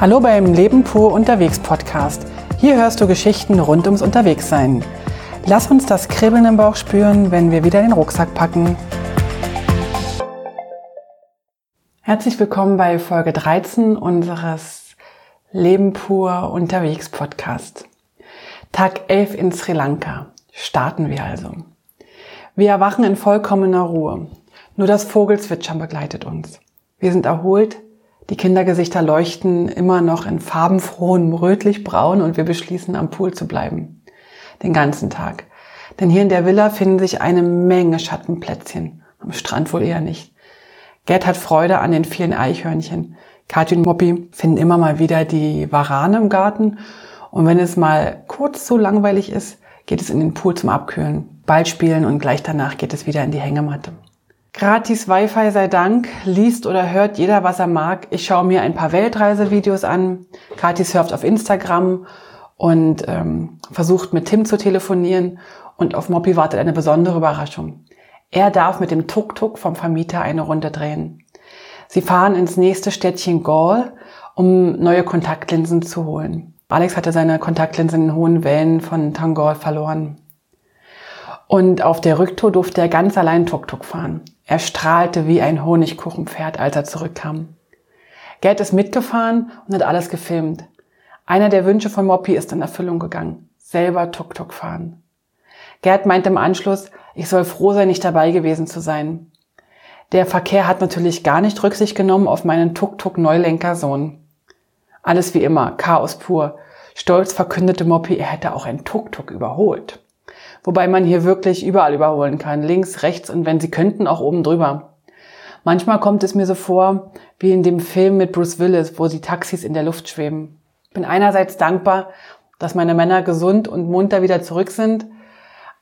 Hallo beim Leben pur unterwegs Podcast. Hier hörst du Geschichten rund ums Unterwegssein. Lass uns das Kribbeln im Bauch spüren, wenn wir wieder den Rucksack packen. Herzlich willkommen bei Folge 13 unseres Leben pur unterwegs Podcast. Tag 11 in Sri Lanka. Starten wir also. Wir erwachen in vollkommener Ruhe. Nur das Vogelzwitschern begleitet uns. Wir sind erholt, die Kindergesichter leuchten immer noch in farbenfrohem rötlich-braun und wir beschließen, am Pool zu bleiben. Den ganzen Tag. Denn hier in der Villa finden sich eine Menge Schattenplätzchen. Am Strand wohl eher nicht. Gerd hat Freude an den vielen Eichhörnchen. Kathi und Moppi finden immer mal wieder die Warane im Garten. Und wenn es mal kurz so langweilig ist, geht es in den Pool zum Abkühlen, Ball spielen und gleich danach geht es wieder in die Hängematte. Gratis Wi-Fi sei Dank, liest oder hört jeder, was er mag. Ich schaue mir ein paar Weltreisevideos an. Kathi surft auf Instagram und ähm, versucht mit Tim zu telefonieren. Und auf Moppy wartet eine besondere Überraschung. Er darf mit dem Tuk-Tuk vom Vermieter eine Runde drehen. Sie fahren ins nächste Städtchen Gaul, um neue Kontaktlinsen zu holen. Alex hatte seine Kontaktlinsen in hohen Wellen von Tangol verloren. Und auf der Rücktour durfte er ganz allein Tuk-Tuk fahren. Er strahlte wie ein Honigkuchenpferd, als er zurückkam. Gerd ist mitgefahren und hat alles gefilmt. Einer der Wünsche von Moppy ist in Erfüllung gegangen. Selber Tuk-Tuk fahren. Gerd meint im Anschluss, ich soll froh sein, nicht dabei gewesen zu sein. Der Verkehr hat natürlich gar nicht Rücksicht genommen auf meinen Tuk-Tuk-Neulenkersohn. Alles wie immer, Chaos pur. Stolz verkündete Moppy, er hätte auch ein Tuk-Tuk überholt. Wobei man hier wirklich überall überholen kann. Links, rechts und wenn sie könnten, auch oben drüber. Manchmal kommt es mir so vor, wie in dem Film mit Bruce Willis, wo die Taxis in der Luft schweben. Bin einerseits dankbar, dass meine Männer gesund und munter wieder zurück sind,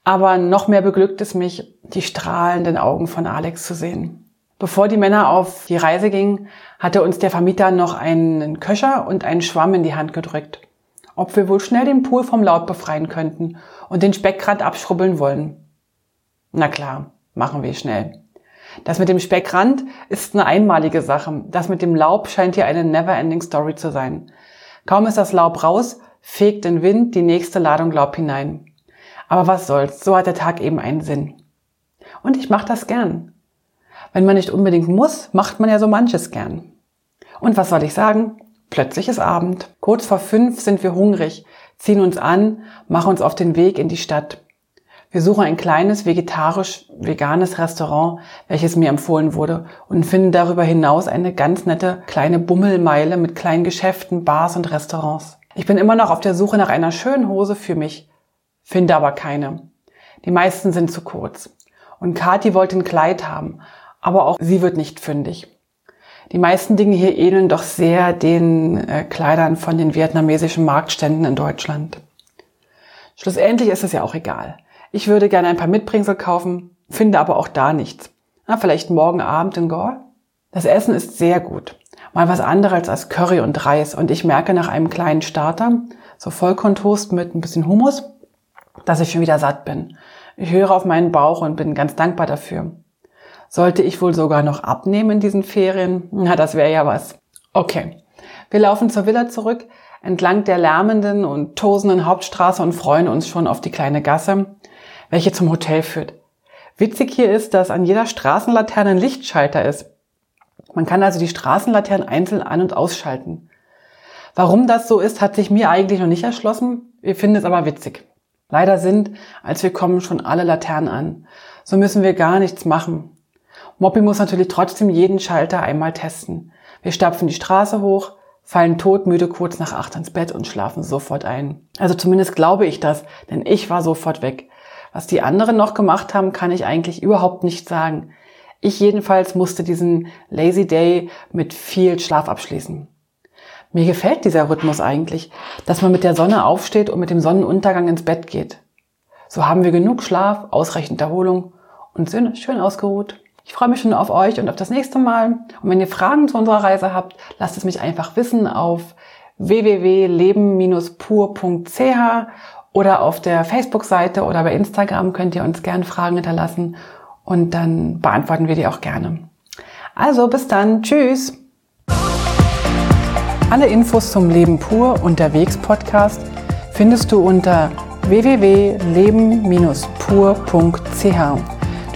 aber noch mehr beglückt es mich, die strahlenden Augen von Alex zu sehen. Bevor die Männer auf die Reise gingen, hatte uns der Vermieter noch einen Köcher und einen Schwamm in die Hand gedrückt ob wir wohl schnell den Pool vom Laub befreien könnten und den Speckrand abschrubbeln wollen. Na klar, machen wir schnell. Das mit dem Speckrand ist eine einmalige Sache. Das mit dem Laub scheint hier eine never-ending Story zu sein. Kaum ist das Laub raus, fegt den Wind die nächste Ladung Laub hinein. Aber was soll's, so hat der Tag eben einen Sinn. Und ich mache das gern. Wenn man nicht unbedingt muss, macht man ja so manches gern. Und was soll ich sagen? Plötzlich ist Abend. Kurz vor fünf sind wir hungrig, ziehen uns an, machen uns auf den Weg in die Stadt. Wir suchen ein kleines vegetarisch-veganes Restaurant, welches mir empfohlen wurde, und finden darüber hinaus eine ganz nette kleine Bummelmeile mit kleinen Geschäften, Bars und Restaurants. Ich bin immer noch auf der Suche nach einer schönen Hose für mich, finde aber keine. Die meisten sind zu kurz. Und Kathi wollte ein Kleid haben, aber auch sie wird nicht fündig. Die meisten Dinge hier ähneln doch sehr den äh, Kleidern von den vietnamesischen Marktständen in Deutschland. Schlussendlich ist es ja auch egal. Ich würde gerne ein paar Mitbringsel kaufen, finde aber auch da nichts. Na, vielleicht morgen Abend in Gore? Das Essen ist sehr gut. Mal was anderes als Curry und Reis. Und ich merke nach einem kleinen Starter, so Vollkorntoast mit ein bisschen Hummus, dass ich schon wieder satt bin. Ich höre auf meinen Bauch und bin ganz dankbar dafür. Sollte ich wohl sogar noch abnehmen in diesen Ferien? Na, das wäre ja was. Okay. Wir laufen zur Villa zurück, entlang der lärmenden und tosenden Hauptstraße und freuen uns schon auf die kleine Gasse, welche zum Hotel führt. Witzig hier ist, dass an jeder Straßenlaterne ein Lichtschalter ist. Man kann also die Straßenlaternen einzeln an- und ausschalten. Warum das so ist, hat sich mir eigentlich noch nicht erschlossen. Wir finden es aber witzig. Leider sind, als wir kommen, schon alle Laternen an. So müssen wir gar nichts machen. Moppy muss natürlich trotzdem jeden Schalter einmal testen. Wir stapfen die Straße hoch, fallen todmüde kurz nach acht ins Bett und schlafen sofort ein. Also zumindest glaube ich das, denn ich war sofort weg. Was die anderen noch gemacht haben, kann ich eigentlich überhaupt nicht sagen. Ich jedenfalls musste diesen Lazy Day mit viel Schlaf abschließen. Mir gefällt dieser Rhythmus eigentlich, dass man mit der Sonne aufsteht und mit dem Sonnenuntergang ins Bett geht. So haben wir genug Schlaf, ausreichend Erholung und schön ausgeruht. Ich freue mich schon auf euch und auf das nächste Mal. Und wenn ihr Fragen zu unserer Reise habt, lasst es mich einfach wissen auf www.leben-pur.ch oder auf der Facebook-Seite oder bei Instagram könnt ihr uns gerne Fragen hinterlassen und dann beantworten wir die auch gerne. Also bis dann. Tschüss. Alle Infos zum Leben pur unterwegs Podcast findest du unter www.leben-pur.ch.